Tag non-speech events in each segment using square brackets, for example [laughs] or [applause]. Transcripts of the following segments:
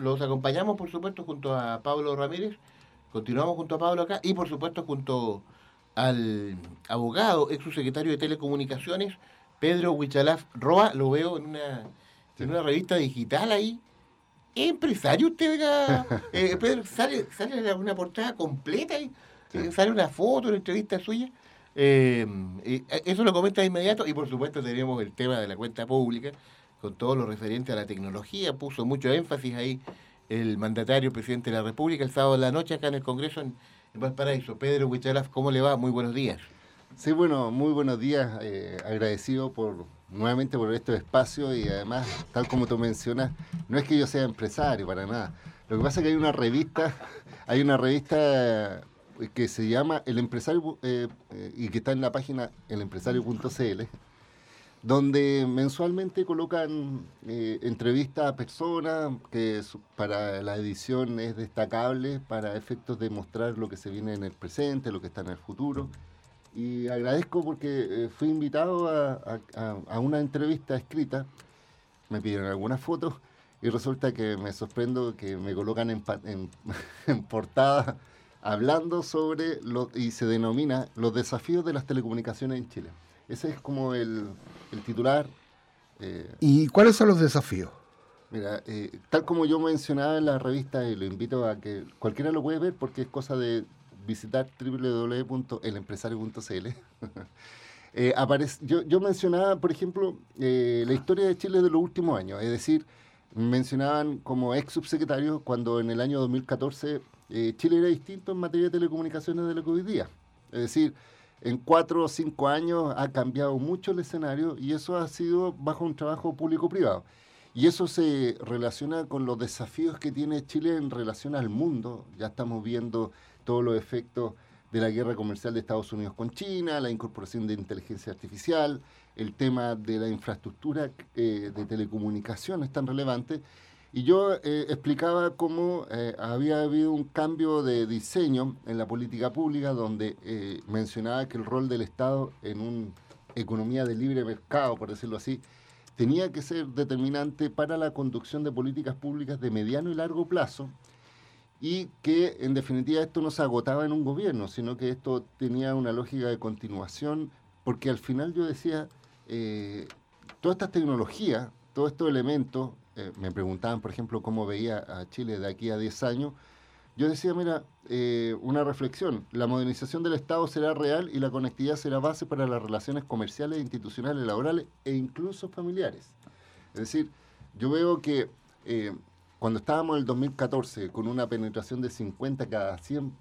Los acompañamos, por supuesto, junto a Pablo Ramírez. Continuamos junto a Pablo acá y, por supuesto, junto al abogado, ex subsecretario de Telecomunicaciones, Pedro Huichalaf Roa. Lo veo en una, en una revista digital ahí. ¿Empresario usted, oiga? [laughs] Eh, Pedro, ¿sale, sale una portada completa ahí? Eh, ¿Sale una foto, una entrevista suya? Eh, eso lo comenta de inmediato y por supuesto tenemos el tema de la cuenta pública con todo lo referente a la tecnología. Puso mucho énfasis ahí el mandatario presidente de la República el sábado de la noche acá en el Congreso en, Valparaíso. Pedro Huichalaf, ¿cómo le va? Muy buenos días. Sí, bueno, muy buenos días. Eh, agradecido por nuevamente por este espacio y además, tal como tú mencionas, no es que yo sea empresario para nada. Lo que pasa es que hay una revista, hay una revista que se llama El Empresario eh, eh, y que está en la página elempresario.cl, donde mensualmente colocan eh, entrevistas a personas que para la edición es destacable para efectos de mostrar lo que se viene en el presente, lo que está en el futuro. Y agradezco porque fui invitado a, una entrevista escrita, me pidieron algunas fotos y resulta que me sorprendo que me colocan en, [laughs] portada hablando sobre, y se denomina los desafíos de las telecomunicaciones en Chile. Ese es como el, titular. Eh, ¿Y cuáles son los desafíos? Mira, eh, tal como yo mencionaba en la revista, y lo invito a que cualquiera lo puede ver porque es cosa de visitar www.elempresario.cl. [laughs] eh, yo, yo, mencionaba, por ejemplo, eh, la historia de Chile de los últimos años, es decir, mencionaban como ex subsecretario cuando en el año 2014 eh, Chile era distinto en materia de telecomunicaciones de lo que hoy día. Es decir, en cuatro o cinco años ha cambiado mucho el escenario y eso ha sido bajo un trabajo público-privado. Y eso se relaciona con los desafíos que tiene Chile en relación al mundo. Ya estamos viendo todos los efectos de la guerra comercial de Estados Unidos con China, la incorporación de inteligencia artificial, el tema de la infraestructura eh, de telecomunicaciones tan relevante. Y yo eh, explicaba cómo eh, había habido un cambio de diseño en la política pública donde eh, mencionaba que el rol del Estado en una economía de libre mercado, por decirlo así, tenía que ser determinante para la conducción de políticas públicas de mediano y largo plazo y que en definitiva esto no se agotaba en un gobierno, sino que esto tenía una lógica de continuación, porque al final yo decía, todas estas tecnologías, todos estos elementos, eh, me preguntaban, por ejemplo, cómo veía a Chile de aquí a 10 años, yo decía, mira, eh, una reflexión, la modernización del Estado será real y la conectividad será base para las relaciones comerciales, institucionales, laborales e incluso familiares. Es decir, yo veo que eh, cuando estábamos en el 2014 con una penetración de 50 cada 100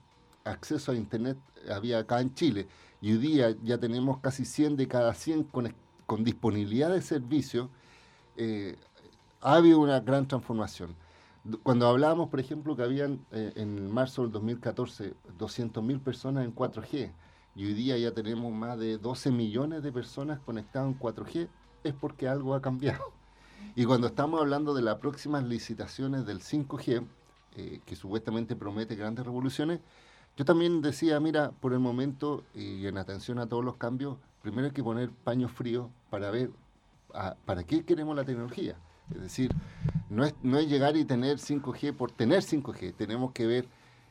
acceso a Internet había acá en Chile, y hoy día ya tenemos casi 100 de cada 100 con, disponibilidad de servicio, ha habido una gran transformación. Cuando hablábamos, por ejemplo, que habían eh, en marzo del 2014 200.000 personas en 4G y hoy día ya tenemos más de 12 millones de personas conectadas en 4G, es porque algo ha cambiado. Y cuando estamos hablando de las próximas licitaciones del 5G, eh, que supuestamente promete grandes revoluciones, yo también decía, mira, por el momento y en atención a todos los cambios, primero hay que poner paños fríos para ver para qué queremos la tecnología. Es decir, no es, no es llegar y tener 5G por tener 5G, tenemos que ver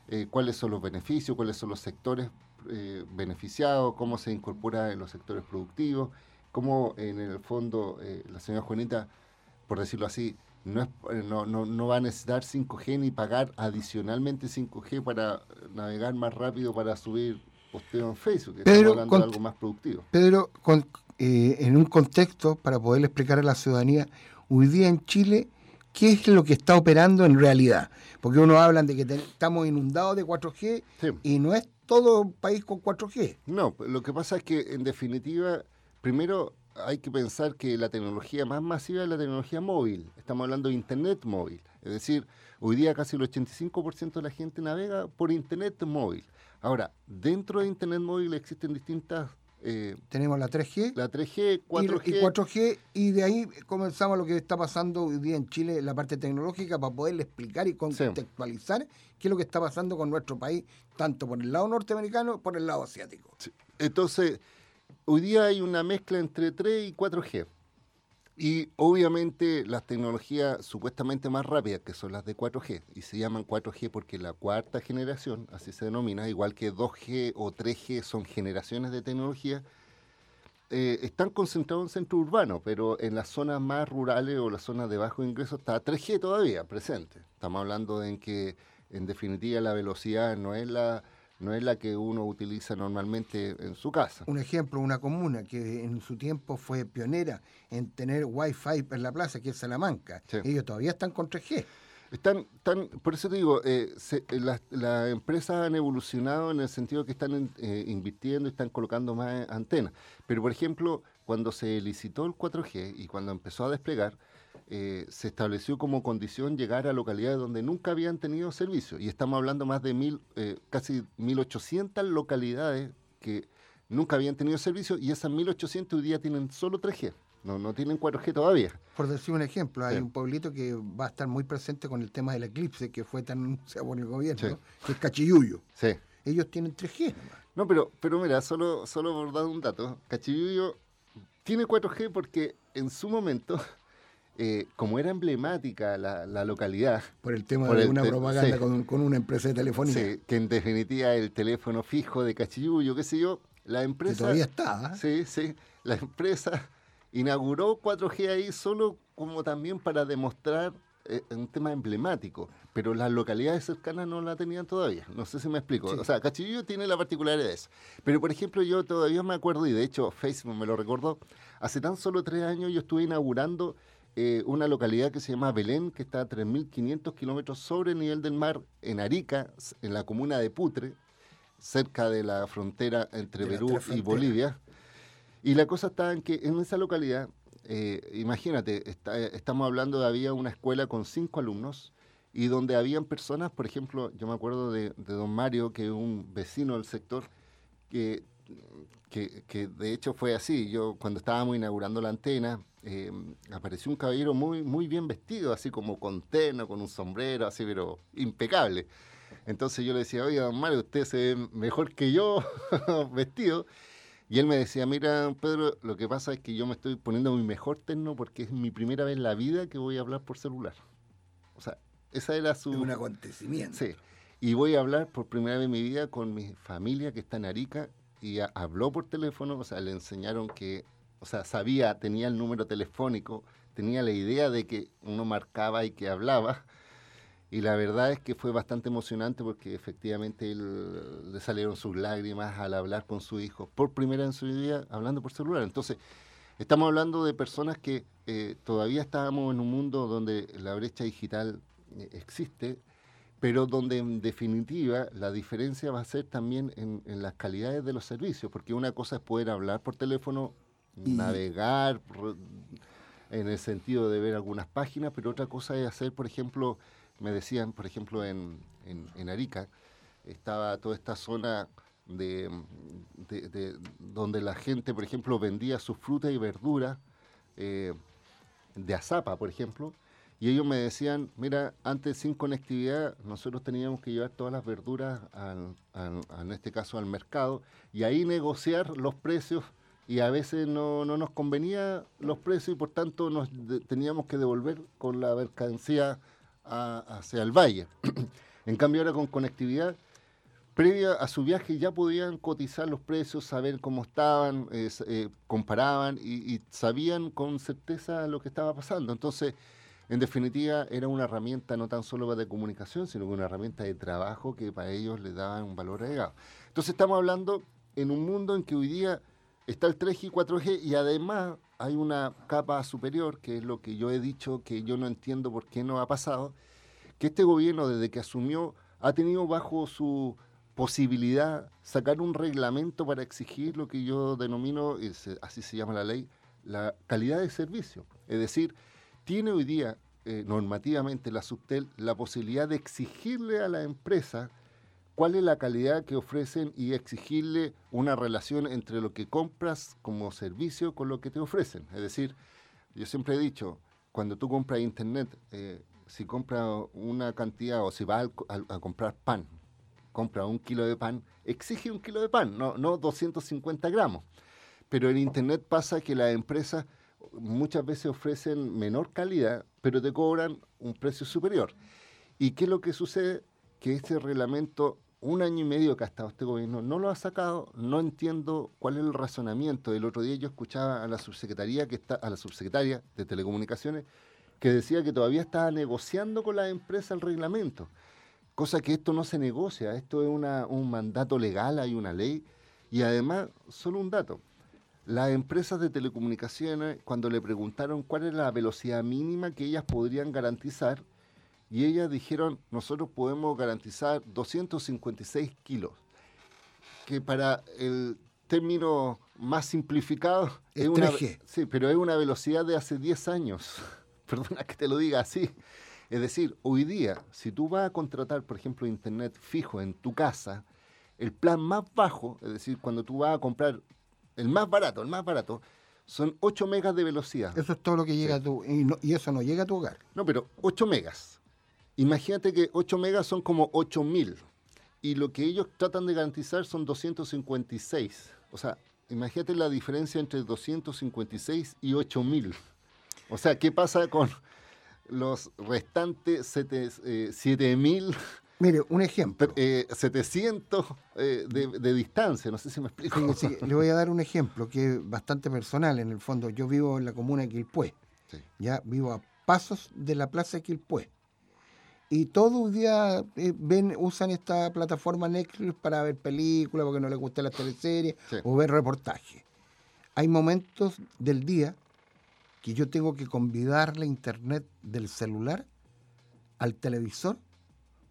eh, cuáles son los beneficios, cuáles son los sectores eh, beneficiados, cómo se incorpora en los sectores productivos, cómo en el fondo eh, la señora Juanita, por decirlo así, no, es, no, no, no, va a necesitar 5G ni pagar adicionalmente 5G para navegar más rápido para subir posteo en Facebook, estamos hablando de algo más productivo. Pedro, con, en un contexto para poder explicar a la ciudadanía hoy día en Chile, ¿qué es lo que está operando en realidad? Porque uno habla de que estamos inundados de 4G y no es todo un país con 4G. No, lo que pasa es que en definitiva, primero hay que pensar que la tecnología más masiva es la tecnología móvil. Estamos hablando de Internet móvil. Es decir, hoy día casi el 85% de la gente navega por Internet móvil. Ahora, dentro de Internet móvil existen distintas eh, Tenemos la 3G. La 3G, 4G. Y, 4G, y de ahí comenzamos lo que está pasando hoy día en Chile, la parte tecnológica, para poderle explicar y contextualizar qué es lo que está pasando con nuestro país, tanto por el lado norteamericano como por el lado asiático. Entonces, hoy día hay una mezcla entre 3 y 4G. Y obviamente las tecnologías supuestamente más rápidas, que son las de 4G, y se llaman 4G porque la cuarta generación, así se denomina, igual que 2G o 3G son generaciones de tecnología, eh, están concentrados en centro urbano, pero en las zonas más rurales o las zonas de bajo ingreso está 3G todavía presente. Estamos hablando de que en definitiva la velocidad no es la no es la que uno utiliza normalmente en su casa. Un ejemplo, una comuna que en su tiempo fue pionera en tener wifi en la plaza, que es Salamanca. Ellos todavía están con 3G. Están, están, por eso te digo, eh, las empresas han evolucionado en el sentido que están eh, invirtiendo y están colocando más antenas. Pero, por ejemplo, cuando se licitó el 4G y cuando empezó a desplegar, eh, se estableció como condición llegar a localidades donde nunca habían tenido servicio. Y estamos hablando más de mil, eh, casi 1.800 localidades que nunca habían tenido servicio y esas 1.800 hoy día tienen solo 3G. No, no tienen 4G todavía. Por decir un ejemplo, hay un pueblito que va a estar muy presente con el tema del eclipse que fue tan anunciado por el gobierno, que es Cachiyuyo. Sí. Ellos tienen 3G. No, pero, pero mira, solo, solo por dar un dato, Cachiyuyo tiene 4G porque en su momento eh, como era emblemática la, localidad. Por el tema de una propaganda con, una empresa de telefonía. Sí, que en definitiva el teléfono fijo de Cachiyuyo, qué sé yo, la empresa. Que todavía está. ¿eh? Sí, sí. La empresa inauguró 4G ahí solo como también para demostrar eh, un tema emblemático, pero las localidades cercanas no la tenían todavía. No sé si me explico. O sea, Cachiyuyo tiene la particularidad de eso. Pero, por ejemplo, yo todavía me acuerdo, y de hecho Facebook me lo recordó, hace tan solo tres años yo estuve inaugurando eh, una localidad que se llama Belén, que está a 3.500 kilómetros sobre el nivel del mar, en Arica, en la comuna de Putre, cerca de la frontera entre Perú y Bolivia. Y la cosa está en que en esa localidad, eh, imagínate, estamos hablando de había una escuela con cinco alumnos y donde habían personas, por ejemplo, yo me acuerdo de, de don Mario, que es un vecino del sector, que, que, que, de hecho fue así. Yo cuando estábamos inaugurando la antena, eh, apareció un caballero muy, muy bien vestido, así como con teno, con un sombrero, así, pero impecable. Entonces yo le decía, oiga, don Mario, usted se ve mejor que yo [laughs] vestido. Y él me decía, mira, Pedro, lo que pasa es que yo me estoy poniendo mi mejor terno porque es mi primera vez en la vida que voy a hablar por celular. O sea, esa era su... un acontecimiento. Sí. Y voy a hablar por primera vez en mi vida con mi familia que está en Arica y habló por teléfono, o sea, le enseñaron que o sea, sabía, tenía el número telefónico, tenía la idea de que uno marcaba y que hablaba. Y la verdad es que fue bastante emocionante porque efectivamente él, le salieron sus lágrimas al hablar con su hijo, por primera vez en su vida, hablando por celular. Entonces, estamos hablando de personas que eh, todavía estábamos en un mundo donde la brecha digital eh, existe, pero donde en definitiva la diferencia va a ser también en, en las calidades de los servicios, porque una cosa es poder hablar por teléfono navegar en el sentido de ver algunas páginas, pero otra cosa es hacer, por ejemplo, me decían, por ejemplo, en, en, Arica, estaba toda esta zona de, donde la gente, por ejemplo, vendía su fruta y verdura eh, de azapa, por ejemplo, y ellos me decían, mira, antes sin conectividad nosotros teníamos que llevar todas las verduras, en este caso al mercado, y ahí negociar los precios y a veces no, no nos convenía los precios y por tanto nos teníamos que devolver con la mercancía hacia el valle. [clears throat] en cambio ahora con conectividad, previa a su viaje ya podían cotizar los precios, saber cómo estaban, eh, comparaban y, y, sabían con certeza lo que estaba pasando. Entonces, en definitiva, era una herramienta no tan solo de comunicación, sino una herramienta de trabajo que para ellos les daba un valor agregado. Entonces estamos hablando en un mundo en que hoy día está el 3G y 4G y además hay una capa superior, que es lo que yo he dicho que yo no entiendo por qué no ha pasado, que este gobierno desde que asumió ha tenido bajo su posibilidad sacar un reglamento para exigir lo que yo denomino, así se llama la ley, la calidad de servicio. Es decir, tiene hoy día eh, normativamente la Subtel la posibilidad de exigirle a la empresa cuál es la calidad que ofrecen y exigirle una relación entre lo que compras como servicio con lo que te ofrecen. Es decir, yo siempre he dicho, cuando tú compras internet, eh, si compras una cantidad o si vas a, comprar pan, compra un kilo de pan, exige un kilo de pan, no, no 250 gramos. Pero en internet pasa que las empresas muchas veces ofrecen menor calidad, pero te cobran un precio superior. ¿Y qué es lo que sucede? Que este reglamento, un año y medio que ha estado este gobierno, no lo ha sacado, no entiendo cuál es el razonamiento. El otro día yo escuchaba a la subsecretaría que está, a la subsecretaria de Telecomunicaciones, que decía que todavía estaba negociando con la empresa el reglamento. Cosa que esto no se negocia, esto es una, un mandato legal, hay una ley. Y además, solo un dato, las empresas de telecomunicaciones, cuando le preguntaron cuál era la velocidad mínima que ellas podrían garantizar, y ellas dijeron, nosotros podemos garantizar 256 kilos, que para el término más simplificado es una, sí, pero es una velocidad de hace 10 años. [laughs] Perdona que te lo diga así. Es decir, hoy día, si tú vas a contratar, por ejemplo, internet fijo en tu casa, el plan más bajo, es decir, cuando tú vas a comprar el más barato, el más barato, son 8 megas de velocidad. Eso es todo lo que llega a tu... Y, eso no llega a tu hogar. No, pero 8 megas. Imagínate que 8 megas son como 8000. Y lo que ellos tratan de garantizar son 256. O sea, imagínate la diferencia entre 256 y 8000. O sea, ¿qué pasa con los restantes 7000? Mire, un ejemplo. 700 eh, eh, de, distancia, no sé si me explico. Sí, le voy a dar un ejemplo que es bastante personal en el fondo. Yo vivo en la comuna de Quilpué. Ya vivo a pasos de la plaza de Quilpué. Y todo el día eh, ven, usan esta plataforma Netflix para ver películas porque no les gusta la teleserie o ver reportajes. Hay momentos del día que yo tengo que convidar la internet del celular al televisor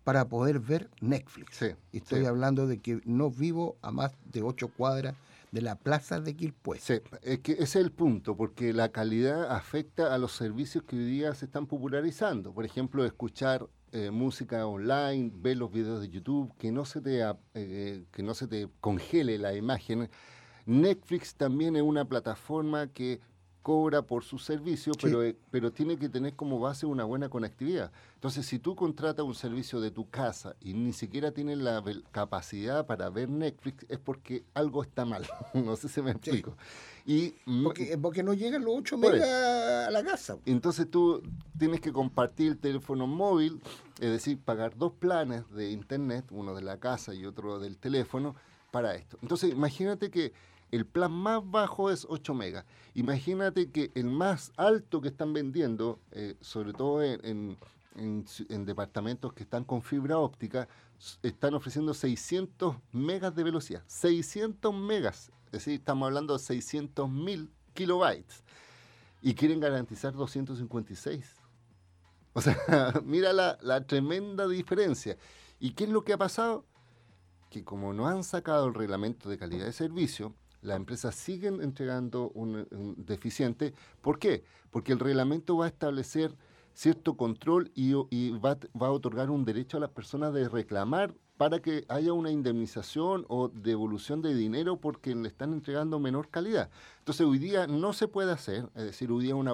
para poder ver Netflix. y estoy hablando de que no vivo a más de ocho cuadras de la plaza de Quilpué. Sí, es que ese es el punto, porque la calidad afecta a los servicios que hoy día se están popularizando. Por ejemplo, escuchar eh, música online, ver los videos de YouTube, que no se te, eh, que no se te congele la imagen. Netflix también es una plataforma que cobra por su servicio, pero, eh, pero tiene que tener como base una buena conectividad. Entonces, si tú contratas un servicio de tu casa y ni siquiera tienes la capacidad para ver Netflix, es porque algo está mal. [laughs] no sé si me explico. Y, porque, porque, no llegan los 8 megas a la casa. Entonces tú tienes que compartir el teléfono móvil, es decir, pagar dos planes de internet, uno de la casa y otro del teléfono, para esto. Entonces, imagínate que el plan más bajo es 8 megas. Imagínate que el más alto que están vendiendo, eh, sobre todo en, departamentos que están con fibra óptica, están ofreciendo 600 megas de velocidad. 600 megas. Es decir, estamos hablando de 600 mil kilobytes. Y quieren garantizar 256. O sea, [laughs] mira la, la tremenda diferencia. ¿Y qué es lo que ha pasado? Que como no han sacado el reglamento de calidad de servicio, las empresas siguen entregando un, deficiente. ¿Por qué? Porque el reglamento va a establecer cierto control y, va, a otorgar un derecho a las personas de reclamar para que haya una indemnización o devolución de dinero porque le están entregando menor calidad. Entonces hoy día no se puede hacer, es decir, hoy día una,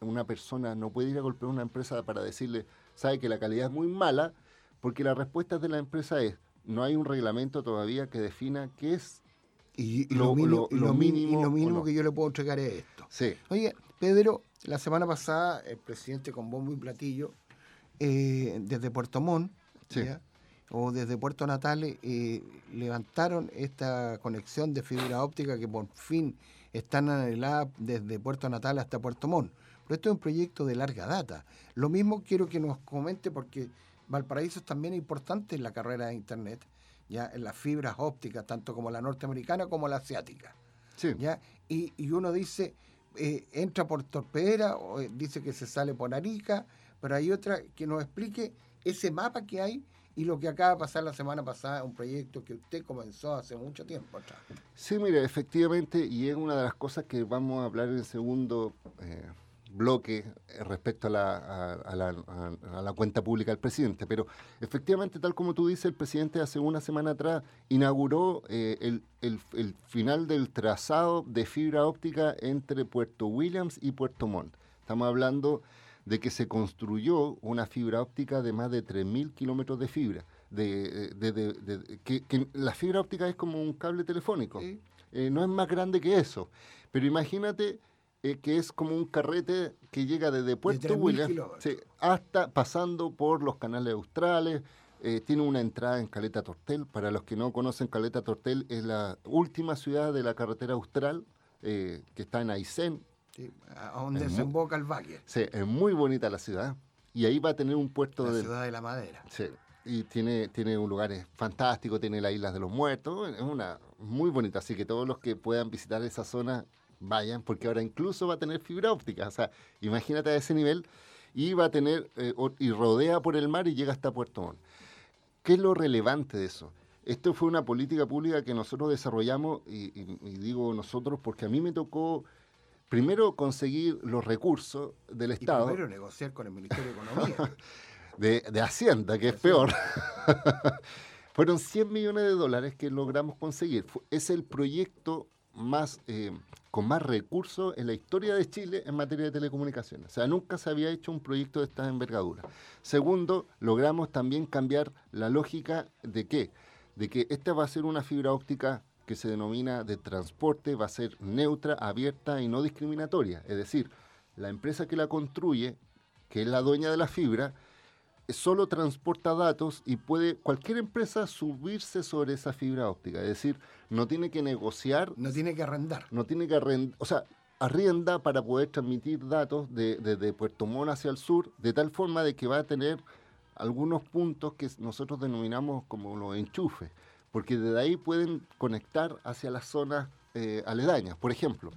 una persona no puede ir a golpear a una empresa para decirle, sabe que la calidad es muy mala, porque la respuesta de la empresa es, no hay un reglamento todavía que defina qué es y, lo, mínimo, que yo le puedo entregar es esto. Sí. Oye, Pedro, la semana pasada el presidente con bombo y platillo, eh, desde Puerto Montt, o desde Puerto Natales, eh, levantaron esta conexión de fibra óptica que por fin están anheladas desde Puerto Natal hasta Puerto Montt. Pero esto es un proyecto de larga data. Lo mismo quiero que nos comente porque Valparaíso es también importante en la carrera de Internet ya en las fibras ópticas, tanto como la norteamericana como la asiática. ¿ya? Y, uno dice, eh, entra por Torpedera, o eh, dice que se sale por Arica, pero hay otra que nos explique ese mapa que hay y lo que acaba de pasar la semana pasada, un proyecto que usted comenzó hace mucho tiempo atrás. Sí, mire, efectivamente, y es una de las cosas que vamos a hablar en el segundo eh, bloque eh, respecto a la, a, la, cuenta pública del presidente. Pero efectivamente, tal como tú dices, el presidente hace una semana atrás inauguró eh, el, el, final del trazado de fibra óptica entre Puerto Williams y Puerto Montt. Estamos hablando de que se construyó una fibra óptica de más de 3.000 kilómetros de fibra. De, de, que, la fibra óptica es como un cable telefónico. Eh, no es más grande que eso. Pero imagínate eh, que es como un carrete que llega desde Puerto Williams hasta pasando por los canales australes. Eh, tiene una entrada en Caleta Tortel. Para los que no conocen, Caleta Tortel es la última ciudad de la carretera austral eh, que está en Aysén. Sí, a donde desemboca el valle. Sí, es muy bonita la ciudad. Y ahí va a tener un puerto la ciudad de la madera. Sí, y tiene, tiene un lugar fantástico, tiene las Islas de los Muertos, es una muy bonita, así que todos los que puedan visitar esa zona vayan, porque ahora incluso va a tener fibra óptica. O sea, imagínate a ese nivel y va a tener, eh, y rodea por el mar y llega hasta Puerto Montt. ¿Qué es lo relevante de eso? Esto fue una política pública que nosotros desarrollamos, y, digo nosotros porque a mí me tocó primero conseguir los recursos del Estado. primero negociar con el Ministerio de Economía. [laughs] de, Hacienda, que es peor. [laughs] Fueron 100 millones de dólares que logramos conseguir. Es el proyecto más, eh, con más recursos en la historia de Chile en materia de telecomunicaciones. O sea, nunca se había hecho un proyecto de esta envergadura. Segundo, logramos también cambiar la lógica de qué? De que esta va a ser una fibra óptica que se denomina de transporte, va a ser neutra, abierta y no discriminatoria. Es decir, la empresa que la construye, que es la dueña de la fibra, solo transporta datos y puede cualquier empresa subirse sobre esa fibra óptica. Es decir, no tiene que negociar. No tiene que arrendar. No tiene que arrendar. O sea, arrienda para poder transmitir datos desde de, Puerto Montt hacia el sur, de tal forma de que va a tener algunos puntos que nosotros denominamos como los enchufes, porque desde ahí pueden conectar hacia las zonas eh, aledañas. Por ejemplo,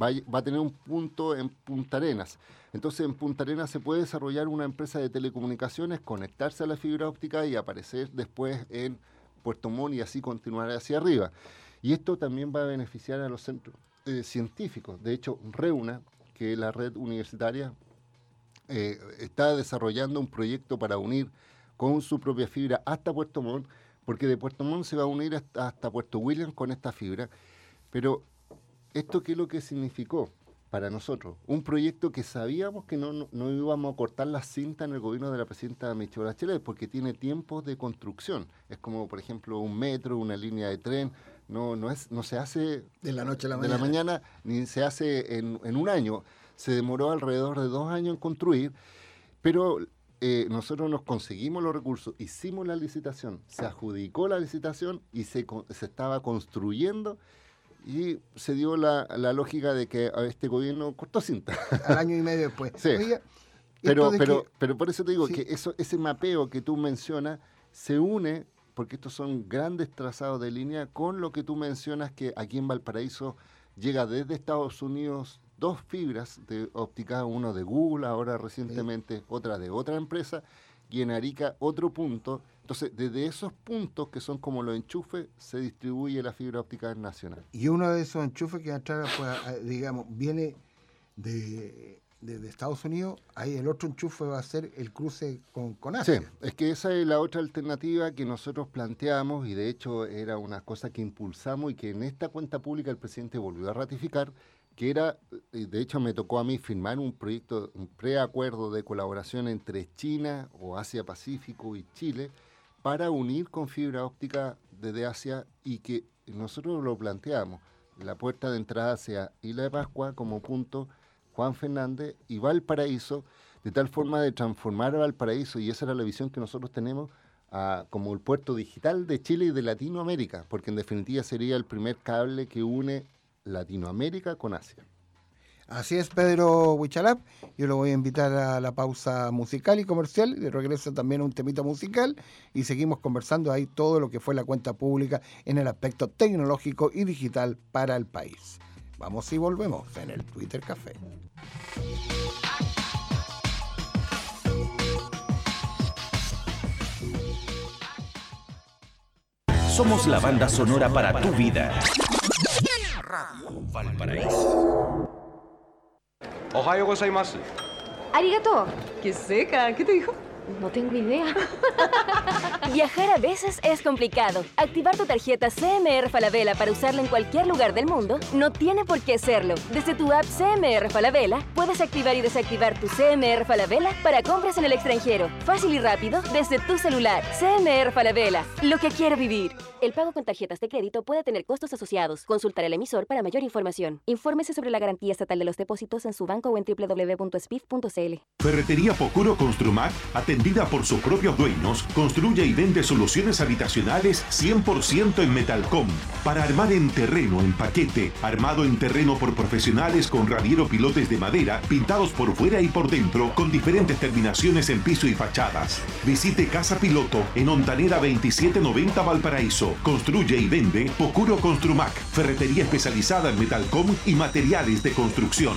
va, a tener un punto en Punta Arenas. Entonces en Punta Arenas se puede desarrollar una empresa de telecomunicaciones, conectarse a la fibra óptica y aparecer después en Puerto Montt y así continuar hacia arriba. Y esto también va a beneficiar a los centros eh, científicos. De hecho, REUNA, que es la red universitaria, eh, está desarrollando un proyecto para unir con su propia fibra hasta Puerto Montt, porque de Puerto Montt se va a unir hasta, Puerto William con esta fibra. Pero, ¿esto qué es lo que significó? para nosotros. Un proyecto que sabíamos que no, no, íbamos a cortar la cinta en el gobierno de la presidenta Michelle Bachelet, porque tiene tiempos de construcción. Es como, por ejemplo, un metro, una línea de tren. No, no, es, no se hace de la noche a la mañana, de la mañana ni se hace en, en un año. Se demoró alrededor de dos años en construir, pero eh, nosotros nos conseguimos los recursos, hicimos la licitación, se adjudicó la licitación y se, se estaba construyendo y se dio la, la, lógica de que a este gobierno cortó cinta. Al año y medio después. Sí. pero, pero, pero por eso te digo que eso, ese mapeo que tú mencionas se une, porque estos son grandes trazados de línea, con lo que tú mencionas que aquí en Valparaíso llega desde Estados Unidos dos fibras de óptica, uno de Google, ahora recientemente otra de otra empresa, y en Arica otro punto entonces, desde esos puntos que son como los enchufes, se distribuye la fibra óptica nacional. Y uno de esos enchufes que pues, digamos, viene de, Estados Unidos, ahí el otro enchufe va a ser el cruce con, con Asia. Sí, es que esa es la otra alternativa que nosotros planteamos y de hecho era una cosa que impulsamos y que en esta cuenta pública el presidente volvió a ratificar, que era, de hecho me tocó a mí firmar un proyecto, un preacuerdo de colaboración entre China o Asia Pacífico y Chile, para unir con fibra óptica desde Asia y que nosotros lo planteamos. La puerta de entrada sea Isla de Pascua como punto, Juan Fernández y Valparaíso, de tal forma de transformar Valparaíso, y esa era la visión que nosotros tenemos, como el puerto digital de Chile y de Latinoamérica, porque en definitiva sería el primer cable que une Latinoamérica con Asia. Así es, Pedro Huichalap. Yo lo voy a invitar a la pausa musical y comercial. De regreso también a un temita musical. Y seguimos conversando ahí todo lo que fue la cuenta pública en el aspecto tecnológico y digital para el país. Vamos y volvemos en el Twitter Café. Somos la banda sonora para tu vida. Radio Valparaíso. おはようございます。ありがとう。きっせいか、けどよ。No tengo や Viajar a veces es complicado. Activar tu tarjeta CMR Falabella para usarla en cualquier lugar del mundo no tiene por qué serlo. Desde tu app CMR Falabella puedes activar y desactivar tu CMR Falabella para compras en el extranjero. Fácil y rápido desde tu celular. CMR Falabella. Lo que quiero vivir. El pago con tarjetas de crédito puede tener costos asociados. Consultar el emisor para mayor información. Infórmese sobre la garantía estatal de los depósitos en su banco o en www.spif.cl. Ferretería Pocuro Construmac, atendida por sus propios dueños, construye y vende soluciones habitacionales 100% en Metalcom. Para armar en terreno, en paquete, armado en terreno por profesionales con radiero pilotes de madera, pintados por fuera y por dentro, con diferentes terminaciones en piso y fachadas. Visite Casa Piloto en Ontanera 2790 Valparaíso. Construye y vende Pocuro Construmac, ferretería especializada en Metalcom y materiales de construcción.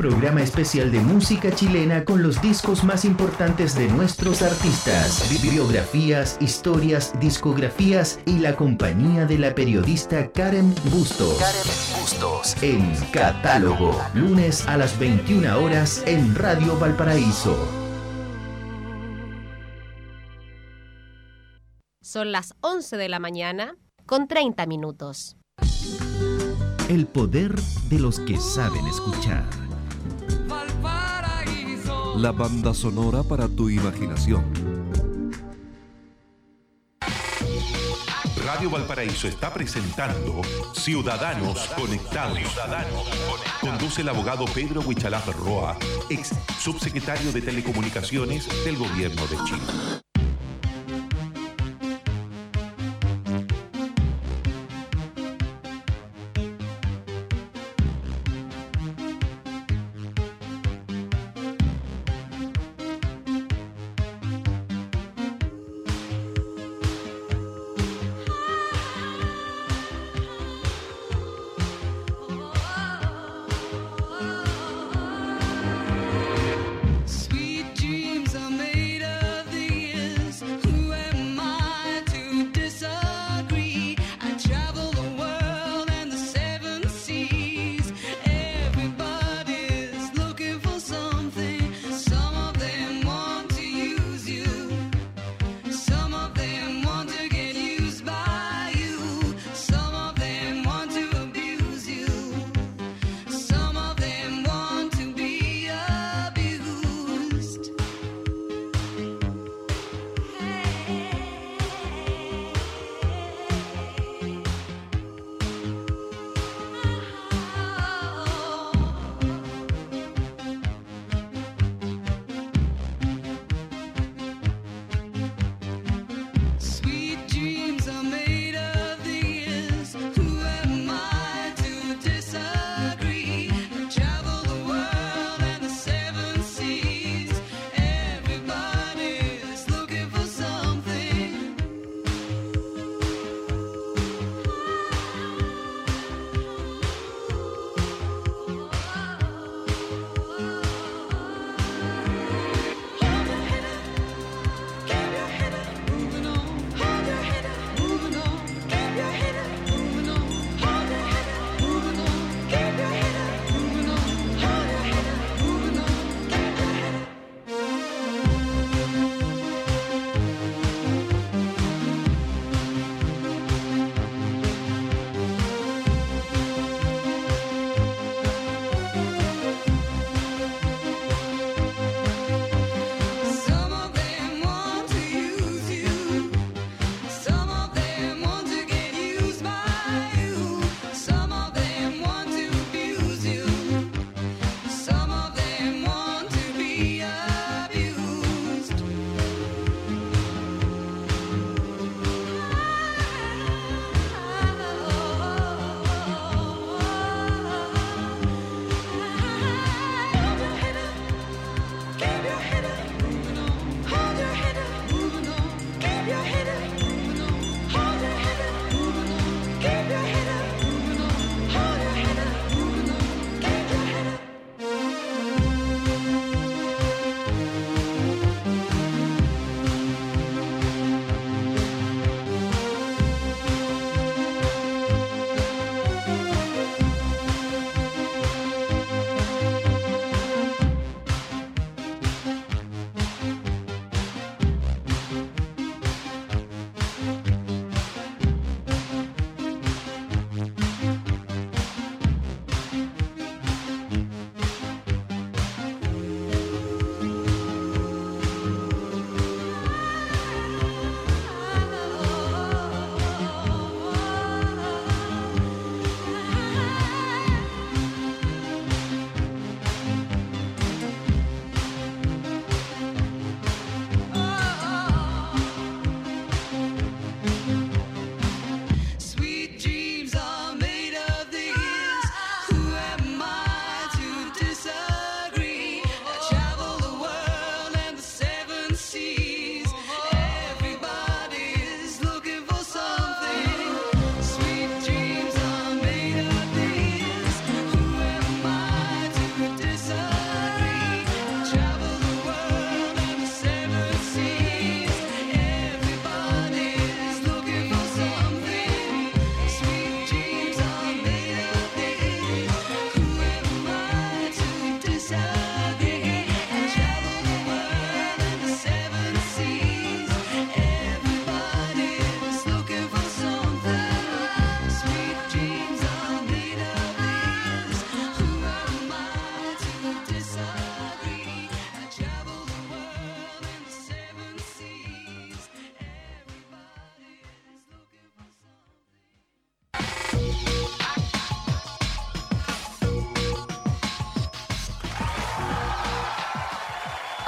Programa especial de música chilena con los discos más importantes de nuestros artistas, bibliografías, historias, discografías y la compañía de la periodista Karen Bustos. Karen Bustos. En Catálogo, lunes a las 21 horas en Radio Valparaíso. Son las 11 de la mañana con 30 minutos. El poder de los que saben escuchar. La banda sonora para tu imaginación. Radio Valparaíso está presentando Ciudadanos Conectados. Conduce el abogado Pedro Huichalaf Roa, ex subsecretario de Telecomunicaciones del Gobierno de Chile.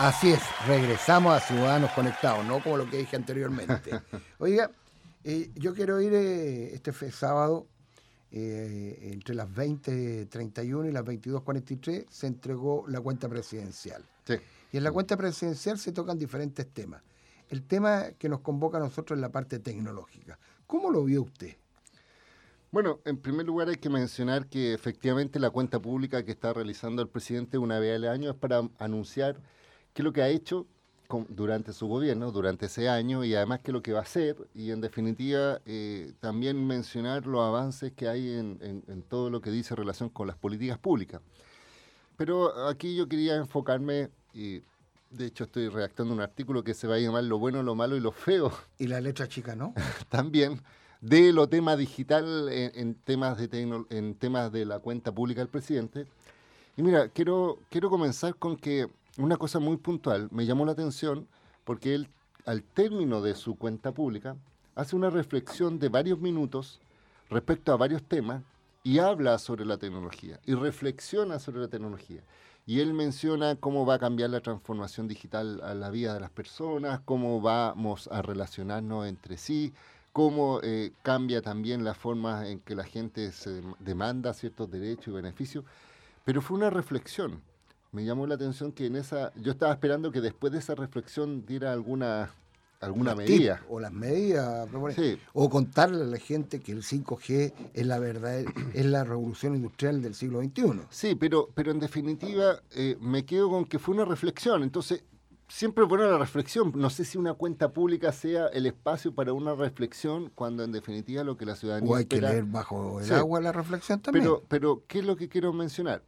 Así es, regresamos a Ciudadanos Conectados, no como lo que dije anteriormente. [laughs] Oiga, eh, yo quiero ir eh, este sábado eh, entre las 20.31 y las 22.43 se entregó la cuenta presidencial. Y en la cuenta presidencial se tocan diferentes temas. El tema que nos convoca a nosotros es la parte tecnológica. ¿Cómo lo vio usted? Bueno, en primer lugar hay que mencionar que efectivamente la cuenta pública que está realizando el presidente una vez al año es para anunciar qué es lo que ha hecho durante su gobierno, durante ese año, y además qué es lo que va a hacer, y en definitiva eh, también mencionar los avances que hay en, todo lo que dice relación con las políticas públicas. Pero aquí yo quería enfocarme, y de hecho estoy redactando un artículo que se va a llamar Lo bueno, lo malo y lo feo. Y la letra chica, ¿no? [laughs] también de lo tema digital en, temas de en temas de la cuenta pública del presidente. Y mira, quiero, quiero comenzar con que una cosa muy puntual me llamó la atención porque él, al término de su cuenta pública, hace una reflexión de varios minutos respecto a varios temas y habla sobre la tecnología y reflexiona sobre la tecnología. Y él menciona cómo va a cambiar la transformación digital a la vida de las personas, cómo vamos a relacionarnos entre sí, cómo eh, cambia también la forma en que la gente se demanda ciertos derechos y beneficios. Pero fue una reflexión. Me llamó la atención que en esa, yo estaba esperando que después de esa reflexión diera alguna alguna medida. o las medidas, o contarle a la gente que el 5G es la verdad, es la revolución industrial del siglo XXI. Sí, pero, pero en definitiva eh, me quedo con que fue una reflexión. Entonces, siempre bueno la reflexión. No sé si una cuenta pública sea el espacio para una reflexión cuando en definitiva lo que la ciudadanía. O hay que leer bajo el agua la reflexión también. Pero, pero, ¿qué es lo que quiero mencionar?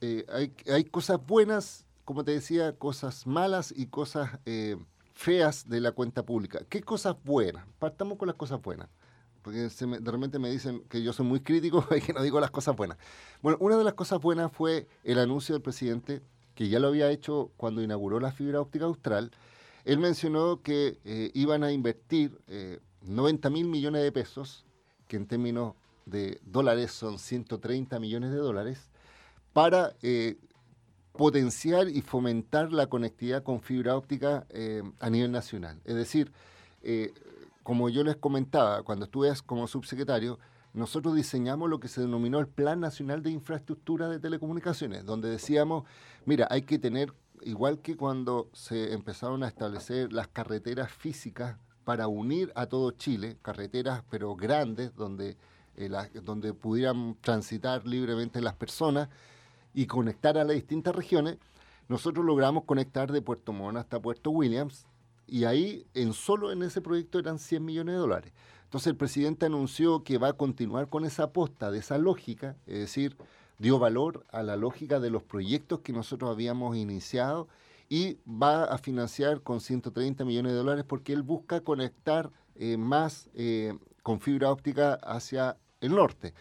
Eh, hay, cosas buenas, como te decía, cosas malas y cosas eh, feas de la cuenta pública. ¿Qué cosas buenas? Partamos con las cosas buenas. Porque se de repente me dicen que yo soy muy crítico [laughs] y que no digo las cosas buenas. Bueno, una de las cosas buenas fue el anuncio del presidente que ya lo había hecho cuando inauguró la fibra óptica austral, él mencionó que eh, iban a invertir 90 eh, mil millones de pesos, que en términos de dólares son 130 millones de dólares, para eh, potenciar y fomentar la conectividad con fibra óptica a nivel nacional. Es decir, como yo les comentaba cuando estuve como subsecretario, nosotros diseñamos lo que se denominó el Plan Nacional de Infraestructura de Telecomunicaciones, donde decíamos, mira, hay que tener, igual que cuando se empezaron a establecer las carreteras físicas para unir a todo Chile, carreteras pero grandes, donde, eh, donde pudieran transitar libremente las personas y conectar a las distintas regiones, nosotros logramos conectar de Puerto Montt hasta Puerto Williams y ahí en solo en ese proyecto eran 100 millones de dólares. Entonces el presidente anunció que va a continuar con esa aposta de esa lógica, es decir, dio valor a la lógica de los proyectos que nosotros habíamos iniciado y va a financiar con 130 millones de dólares porque él busca conectar eh, más eh, con fibra óptica hacia el norte.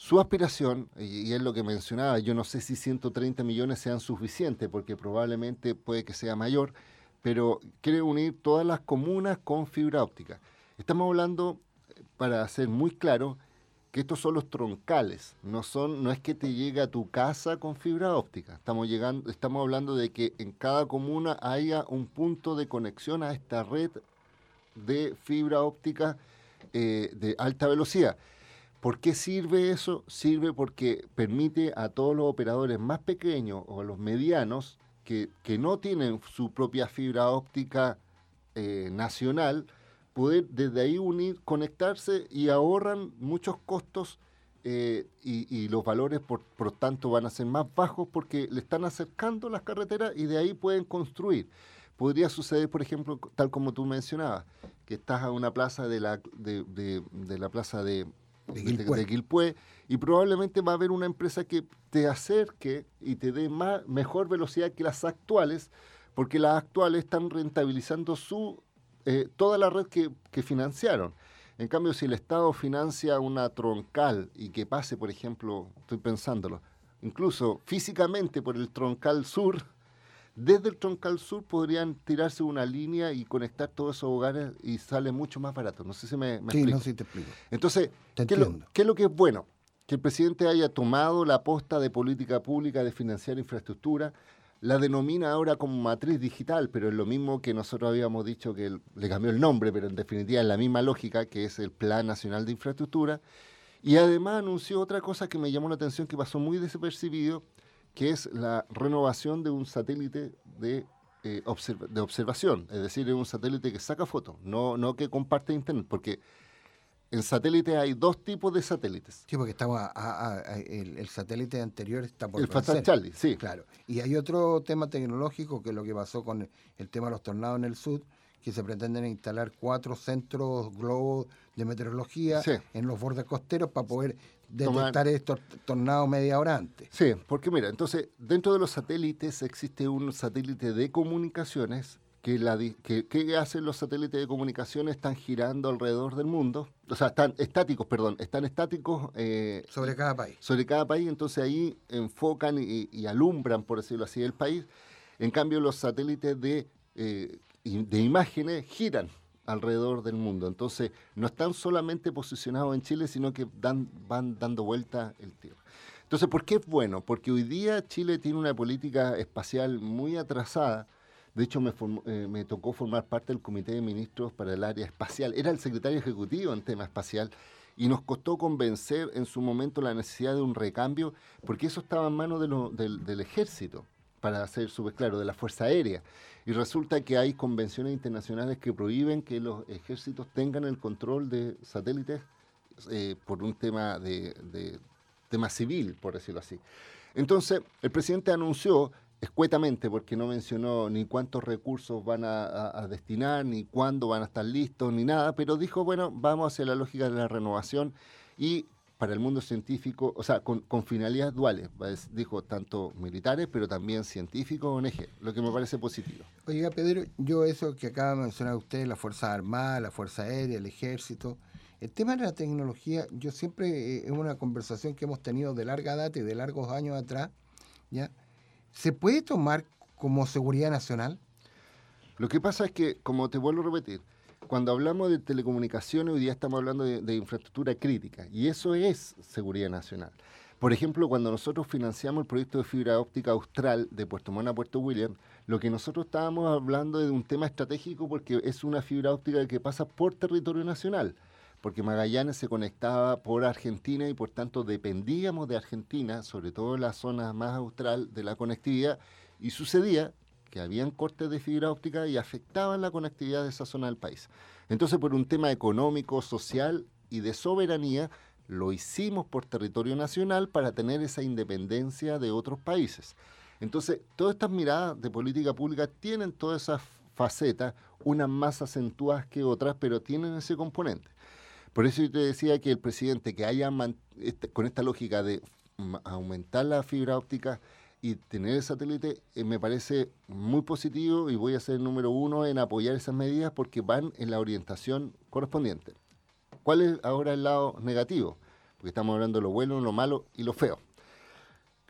Su aspiración, y es lo que mencionaba, yo no sé si 130 millones sean suficientes porque probablemente puede que sea mayor, pero quiere unir todas las comunas con fibra óptica. Estamos hablando, para ser muy claro, que estos son los troncales, no son, no es que te llegue a tu casa con fibra óptica. Estamos llegando, estamos hablando de que en cada comuna haya un punto de conexión a esta red de fibra óptica eh, de alta velocidad. ¿Por qué sirve eso? Sirve porque permite a todos los operadores más pequeños o a los medianos que, no tienen su propia fibra óptica eh, nacional, poder desde ahí unir, conectarse y ahorran muchos costos eh, y, los valores por, por tanto van a ser más bajos porque le están acercando las carreteras y de ahí pueden construir. Podría suceder, por ejemplo, tal como tú mencionabas, que estás a una plaza de la, de, de, la plaza de, de, y probablemente va a haber una empresa que te acerque y te dé más, mejor velocidad que las actuales, porque las actuales están rentabilizando su eh, toda la red que, financiaron. En cambio, si el Estado financia una troncal y que pase, por ejemplo, estoy pensándolo, incluso físicamente por el troncal sur, desde el troncal sur podrían tirarse una línea y conectar todos esos hogares y sale mucho más barato. No sé si me, sí, No, sí te explico. Entonces, ¿qué, es lo, ¿qué es lo que es bueno? Que el presidente haya tomado la aposta de política pública de financiar infraestructura, la denomina ahora como matriz digital, pero es lo mismo que nosotros habíamos dicho que le cambió el nombre, pero en definitiva es la misma lógica, que es el Plan Nacional de Infraestructura. Y además anunció otra cosa que me llamó la atención, que pasó muy desapercibido, que es la renovación de un satélite de, eh, de observación, es decir, de un satélite que saca fotos, no, no que comparte internet, porque en satélite hay dos tipos de satélites. Sí, porque estaba el, satélite anterior está por El Fatal Charlie, sí. Claro. Y hay otro tema tecnológico que es lo que pasó con el, tema de los tornados en el sur, que se pretenden instalar cuatro centros globos de meteorología en los bordes costeros para poder detectar estos tornados media hora antes. Sí, porque mira, entonces dentro de los satélites existe un satélite de comunicaciones que, la, que, hacen los satélites de comunicaciones están girando alrededor del mundo, o sea, están estáticos, perdón, están estáticos eh, sobre cada país. Sobre cada país, entonces ahí enfocan y, alumbran, por decirlo así, el país. En cambio, los satélites de, eh, de imágenes giran alrededor del mundo. Entonces, no están solamente posicionados en Chile, sino que dan, van dando vuelta el tierra. Entonces, ¿por qué es bueno? Porque hoy día Chile tiene una política espacial muy atrasada de hecho, eh, me, tocó formar parte del Comité de Ministros para el área espacial. Era el secretario ejecutivo en tema espacial y nos costó convencer en su momento la necesidad de un recambio, porque eso estaba en manos del, ejército, para ser súper claro, de la Fuerza Aérea. Y resulta que hay convenciones internacionales que prohíben que los ejércitos tengan el control de satélites eh, por un tema de, tema civil, por decirlo así. Entonces, el presidente anunció escuetamente, porque no mencionó ni cuántos recursos van a, destinar, ni cuándo van a estar listos, ni nada, pero dijo, bueno, vamos hacia la lógica de la renovación y para el mundo científico, o sea, con, finalidades duales, dijo tanto militares, pero también científicos, ONG, lo que me parece positivo. Oiga, Pedro, yo eso que acaba de mencionar usted, la Fuerza Armada, la Fuerza Aérea, el Ejército, el tema de la tecnología, yo siempre, eh, es una conversación que hemos tenido de larga data y de largos años atrás, ¿ya?, ¿se puede tomar como seguridad nacional? Lo que pasa es que, como te vuelvo a repetir, cuando hablamos de telecomunicaciones, hoy día estamos hablando de, infraestructura crítica, y eso es seguridad nacional. Por ejemplo, cuando nosotros financiamos el proyecto de fibra óptica austral de Puerto Montt a Puerto William, lo que nosotros estábamos hablando de un tema estratégico porque es una fibra óptica que pasa por territorio nacional porque Magallanes se conectaba por Argentina y por tanto dependíamos de Argentina, sobre todo en la zona más austral de la conectividad, y sucedía que habían cortes de fibra óptica y afectaban la conectividad de esa zona del país. Entonces, por un tema económico, social y de soberanía, lo hicimos por territorio nacional para tener esa independencia de otros países. Entonces, todas estas miradas de política pública tienen todas esas facetas, unas más acentuadas que otras, pero tienen ese componente. Por eso yo te decía que el presidente que haya este, con esta lógica de aumentar la fibra óptica y tener el satélite eh, me parece muy positivo y voy a ser el número uno en apoyar esas medidas porque van en la orientación correspondiente. ¿Cuál es ahora el lado negativo? Porque estamos hablando de lo bueno, lo malo y lo feo.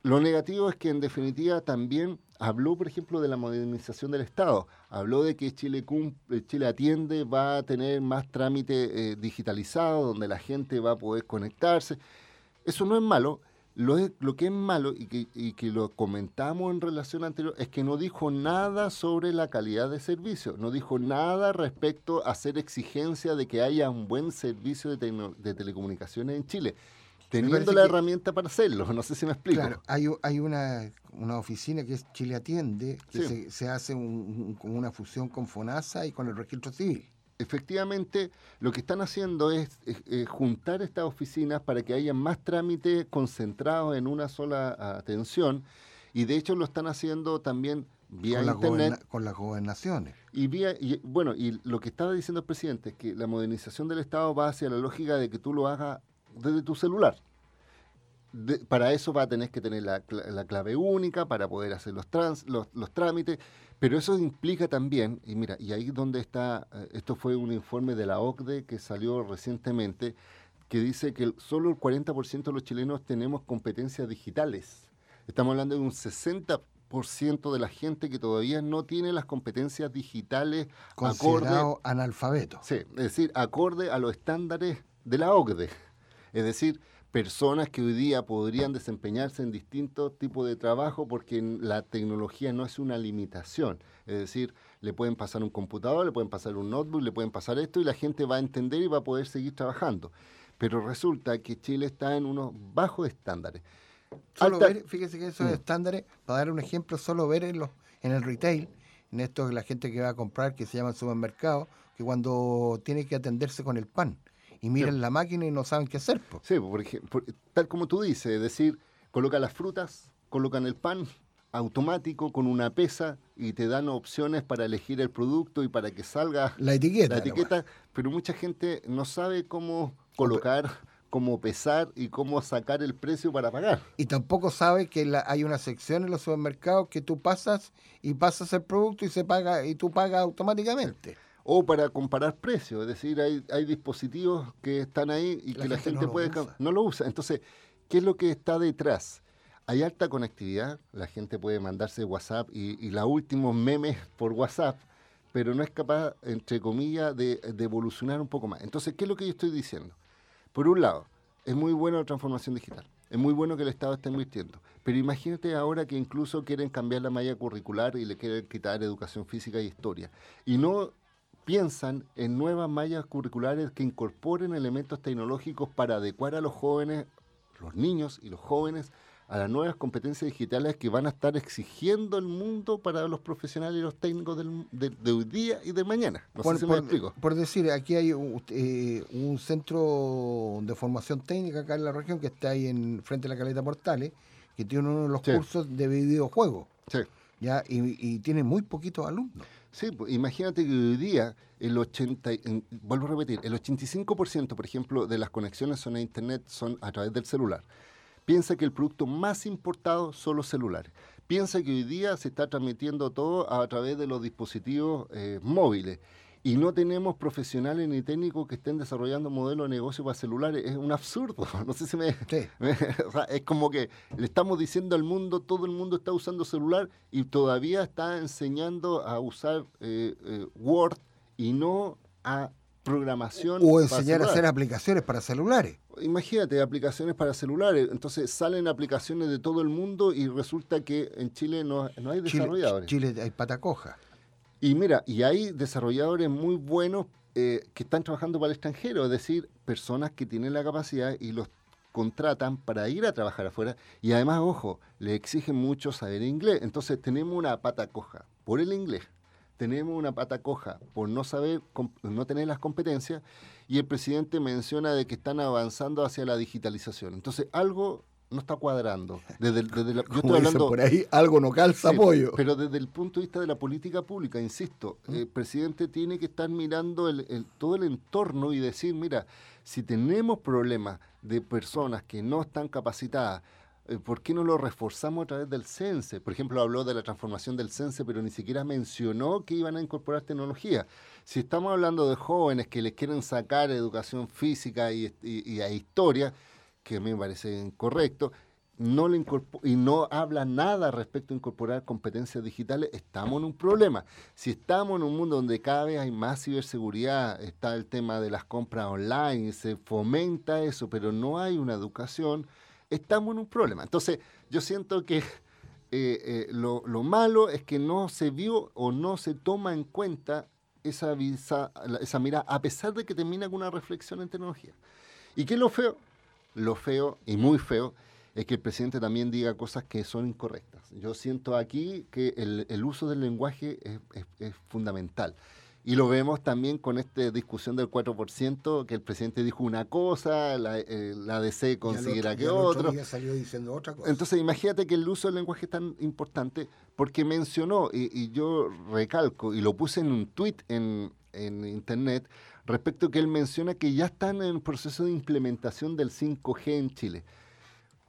Lo negativo es que en definitiva también habló, por ejemplo, de la modernización del Estado. Habló de que Chile, eh, Chile Atiende va a tener más trámite eh, digitalizado, donde la gente va a poder conectarse. Eso no es malo. Lo, lo que es malo, y que, y que lo comentamos en relación anterior, es que no dijo nada sobre la calidad de servicio. No dijo nada respecto a hacer exigencia de que haya un buen servicio de, de telecomunicaciones en Chile teniendo la herramienta para hacerlo. No sé si me explico. Claro, hay, hay una, una oficina que es Chile Atiende, que se, hace como una fusión con FONASA y con el registro civil. Efectivamente, lo que están haciendo es, juntar estas oficinas para que haya más trámites concentrados en una sola atención y de hecho lo están haciendo también vía internet con las gobernaciones. Y vía y, bueno, y lo que estaba diciendo el presidente es que la modernización del Estado va hacia la lógica de que tú lo hagas desde tu celular. para eso va a tener que tener la, clave única para poder hacer los, trans, los, trámites, pero eso implica también, y mira, y ahí donde está, eh, esto fue un informe de la OCDE que salió recientemente, que dice que solo el 40% de los chilenos tenemos competencias digitales. Estamos hablando de un 60% de la gente que todavía no tiene las competencias digitales considerado analfabeto. Sí, es decir, acorde a los estándares de la OCDE. Es decir, personas que hoy día podrían desempeñarse en distintos tipos de trabajo porque la tecnología no es una limitación. Es decir, le pueden pasar un computador, le pueden pasar un notebook, le pueden pasar esto y la gente va a entender y va a poder seguir trabajando. Pero resulta que Chile está en unos bajos estándares. Solo ver, fíjese que esos mm. estándares, para dar un ejemplo, solo ver en, los, en el retail, en esto la gente que va a comprar, que se llama el supermercado, que cuando tiene que atenderse con el pan y miran la máquina y no saben qué hacer. Sí, porque, tal como tú dices, es decir, colocan las frutas, colocan el pan automático con una pesa y te dan opciones para elegir el producto y para que salga la etiqueta. La etiqueta pero mucha gente no sabe cómo colocar cómo pesar y cómo sacar el precio para pagar. Y tampoco sabe que hay una sección en los supermercados que tú pasas y pasas el producto y se paga y tú pagas automáticamente. O para comparar precios, es decir, hay, hay dispositivos que están ahí y que la gente, puede no lo usa. Entonces, ¿qué es lo que está detrás? Hay alta conectividad, la gente puede mandarse WhatsApp y, y los últimos memes por WhatsApp, pero no es capaz, entre comillas, de, de evolucionar un poco más. Entonces, ¿qué es lo que yo estoy diciendo? Por un lado, es muy buena la transformación digital. Es muy bueno que el Estado esté invirtiendo. Pero imagínate ahora que incluso quieren cambiar la malla curricular y le quieren quitar educación física y historia. Y no piensan en nuevas mallas curriculares que incorporen elementos tecnológicos para adecuar a los jóvenes, los niños y los jóvenes a las nuevas competencias digitales que van a estar exigiendo el mundo para los profesionales y los técnicos de, hoy día y de mañana. No por, sé si me explico. Por decir, aquí hay eh, un, centro de formación técnica acá en la región que está ahí en frente a la Caleta Portales, que tiene uno de los cursos de videojuegos. Sí. ¿ya? Y, tiene muy poquitos alumnos. Sí, pues, imagínate que hoy día el 80, vuelvo a repetir, el 85% por ejemplo de las conexiones son a internet son a través del celular. Piensa que el producto más importado son los celulares. Piensa que hoy día se está transmitiendo todo a través de los dispositivos eh, móviles y no tenemos profesionales ni técnicos que estén desarrollando modelos de negocio para celulares. Es un absurdo. [laughs] No sé si me. [laughs] es como que le estamos diciendo al mundo, todo el mundo está usando celular y todavía está enseñando a usar eh, eh, Word y no a programación. O enseñar a hacer aplicaciones para celulares. Imagínate, aplicaciones para celulares. Entonces salen aplicaciones de todo el mundo y resulta que en Chile no, hay desarrolladores. Chile, Chile hay patacoja. Y mira, y hay desarrolladores muy buenos eh, que están trabajando para el extranjero, es decir, personas que tienen la capacidad y los contratan para ir a trabajar afuera y además, ojo, le exigen mucho saber inglés. Entonces tenemos una pata coja por el inglés tenemos una pata coja por no saber, no tener las competencias, y el presidente menciona de que están avanzando hacia la digitalización. Entonces, algo no está cuadrando. Desde, yo [laughs] estoy hablando por ahí, algo no calza apoyo. Pero desde el punto de vista de la política pública, insisto, ¿Mm? el presidente tiene que estar mirando el, todo el entorno y decir, mira, si tenemos problemas de personas que no están capacitadas, eh, ¿por qué no lo reforzamos a través del CENSE? Por ejemplo, habló de la transformación del CENSE, pero ni siquiera mencionó que iban a incorporar tecnología. Si estamos hablando de jóvenes que les quieren sacar educación física y, a historia, que a mí me parece incorrecto, no le y no habla nada respecto a incorporar competencias digitales, estamos en un problema. Si estamos en un mundo donde cada vez hay más ciberseguridad, está el tema de las compras online, se fomenta eso, pero no hay una educación estamos en un problema. Entonces, yo siento que eh, eh, lo, malo es que no se vio o no se toma en cuenta esa, esa mirada, a pesar de que termina con una reflexión en tecnología. ¿Y qué es lo feo? Lo feo y muy feo es que el presidente también diga cosas que son incorrectas. Yo siento aquí que el, uso del lenguaje es fundamental. Y lo vemos también con esta discusión del 4%, que el presidente dijo una cosa, la, eh, DC considera que otro. salió diciendo otra cosa. Entonces, imagínate que el uso del lenguaje es tan importante porque mencionó, y, yo recalco, y lo puse en un tweet en, en internet, respecto a que él menciona que ya están en el proceso de implementación del 5G en Chile.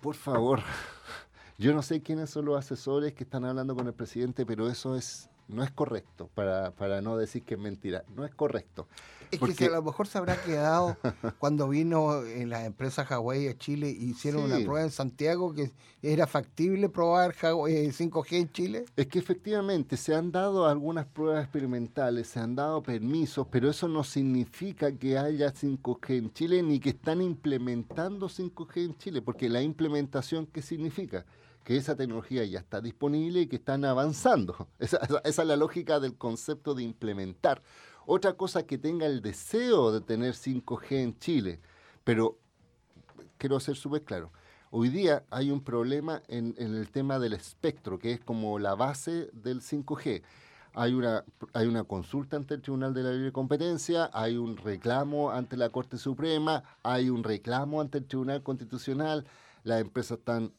Por favor, [laughs] yo no sé quiénes son los asesores que están hablando con el presidente, pero eso es no es correcto, para, para no decir que es mentira, no es correcto. Es que a lo mejor se habrá quedado [laughs] cuando vino en las empresas Huawei a Chile y hicieron una prueba en Santiago que era factible probar 5G en Chile. Es que efectivamente se han dado algunas pruebas experimentales, se han dado permisos, pero eso no significa que haya 5G en Chile ni que están implementando 5G en Chile, porque la implementación, ¿qué significa? Que esa tecnología ya está disponible y que están avanzando. [laughs] Esa, esa, es la lógica del concepto de implementar. Otra cosa que tenga el deseo de tener 5G en Chile, pero quiero ser súper claro. Hoy día hay un problema en, el tema del espectro, que es como la base del 5G. Hay una, hay una consulta ante el Tribunal de la Libre Competencia, hay un reclamo ante la Corte Suprema, hay un reclamo ante el Tribunal Constitucional, las empresas están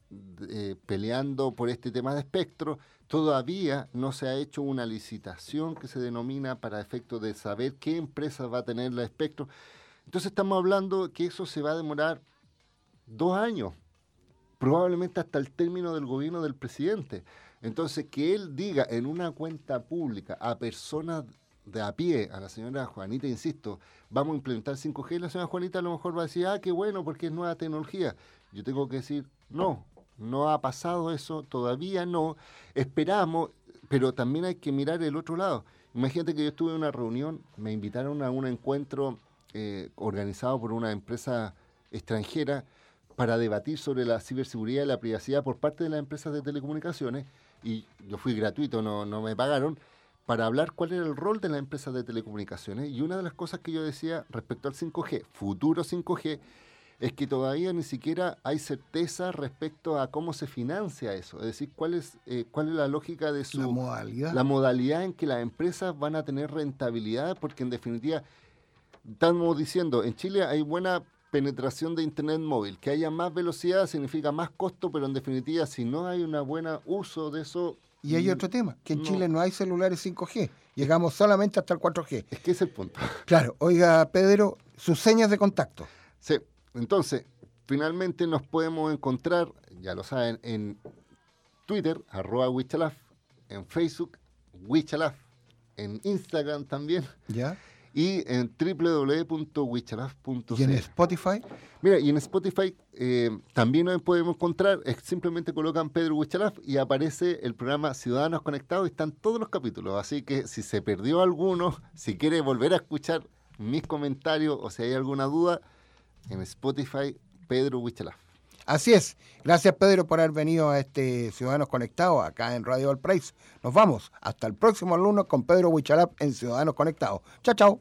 eh, peleando por este tema de espectro. Todavía no se ha hecho una licitación que se denomina para efecto de saber qué empresa va a tener el espectro. Entonces estamos hablando que eso se va a demorar dos años, probablemente hasta el término del gobierno del presidente. Entonces, que él diga en una cuenta pública a personas de a pie, a la señora Juanita, insisto, vamos a implementar 5G, la señora Juanita a lo mejor va a decir, ah, qué bueno, porque es nueva tecnología. Yo tengo que decir, no, no ha pasado eso, todavía no. Esperamos, pero también hay que mirar el otro lado. Imagínate que yo estuve en una reunión, me invitaron a un encuentro eh, organizado por una empresa extranjera para debatir sobre la ciberseguridad y la privacidad por parte de las empresas de telecomunicaciones, y yo fui gratuito, no, no me pagaron, para hablar cuál era el rol de las empresas de telecomunicaciones. Y una de las cosas que yo decía respecto al 5G, futuro 5G, es que todavía ni siquiera hay certeza respecto a cómo se financia eso. Es decir, cuál es, eh, cuál es la lógica de su... La modalidad. La modalidad en que las empresas van a tener rentabilidad, porque en definitiva, estamos diciendo, en Chile hay buena penetración de Internet móvil. Que haya más velocidad significa más costo, pero en definitiva, si no hay un buen uso de eso... Y hay mm, otro tema, que en Chile no hay celulares 5G. Llegamos solamente hasta el 4G. Es que es el punto. Claro. Oiga, Pedro, sus señas de contacto. Sí. Entonces, finalmente nos podemos encontrar, ya lo saben, en Twitter, arroba Wichalaf, en Facebook, Wichalaf, en Instagram también. ¿Ya? Y en www.wichalaf.cl. ¿Y en Spotify? Mira, y en Spotify eh, también nos podemos encontrar, simplemente colocan Pedro Wichalaf y aparece el programa Ciudadanos Conectados y están todos los capítulos. Así que si se perdió alguno, si quiere volver a escuchar mis comentarios o si hay alguna duda, en Spotify, Pedro Huichalaf. Así es. Gracias, Pedro, por haber venido a este Ciudadanos Conectados acá en Radio Valparaíso. Nos vamos. Hasta el próximo lunes con Pedro Huichalaf en Ciudadanos Conectados. Chao, chao.